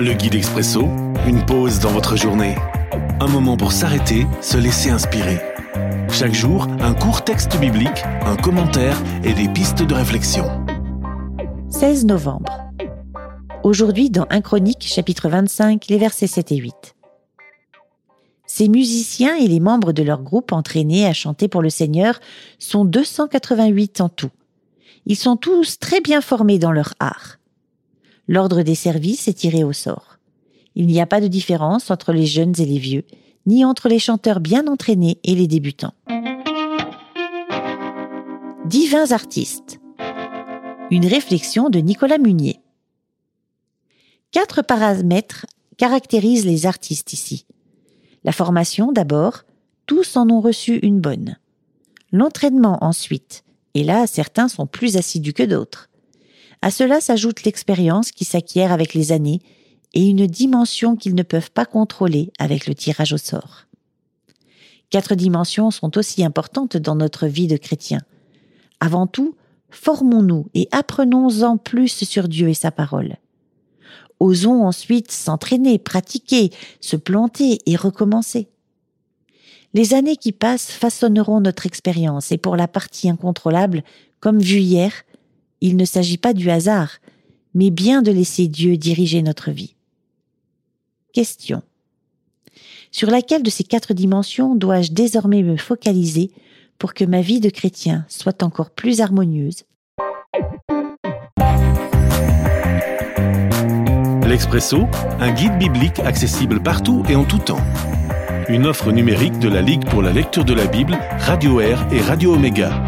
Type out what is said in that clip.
Le guide expresso, une pause dans votre journée. Un moment pour s'arrêter, se laisser inspirer. Chaque jour, un court texte biblique, un commentaire et des pistes de réflexion. 16 novembre. Aujourd'hui, dans 1 Chronique, chapitre 25, les versets 7 et 8. Ces musiciens et les membres de leur groupe entraînés à chanter pour le Seigneur sont 288 en tout. Ils sont tous très bien formés dans leur art. L'ordre des services est tiré au sort. Il n'y a pas de différence entre les jeunes et les vieux, ni entre les chanteurs bien entraînés et les débutants. Divins artistes. Une réflexion de Nicolas Munier. Quatre paramètres caractérisent les artistes ici. La formation d'abord, tous en ont reçu une bonne. L'entraînement ensuite, et là certains sont plus assidus que d'autres. À cela s'ajoute l'expérience qui s'acquiert avec les années et une dimension qu'ils ne peuvent pas contrôler avec le tirage au sort. Quatre dimensions sont aussi importantes dans notre vie de chrétien. Avant tout, formons-nous et apprenons-en plus sur Dieu et sa parole. Osons ensuite s'entraîner, pratiquer, se planter et recommencer. Les années qui passent façonneront notre expérience et pour la partie incontrôlable, comme vu hier, il ne s'agit pas du hasard, mais bien de laisser Dieu diriger notre vie. Question. Sur laquelle de ces quatre dimensions dois-je désormais me focaliser pour que ma vie de chrétien soit encore plus harmonieuse? L'Expresso, un guide biblique accessible partout et en tout temps. Une offre numérique de la Ligue pour la lecture de la Bible, Radio Air et Radio Omega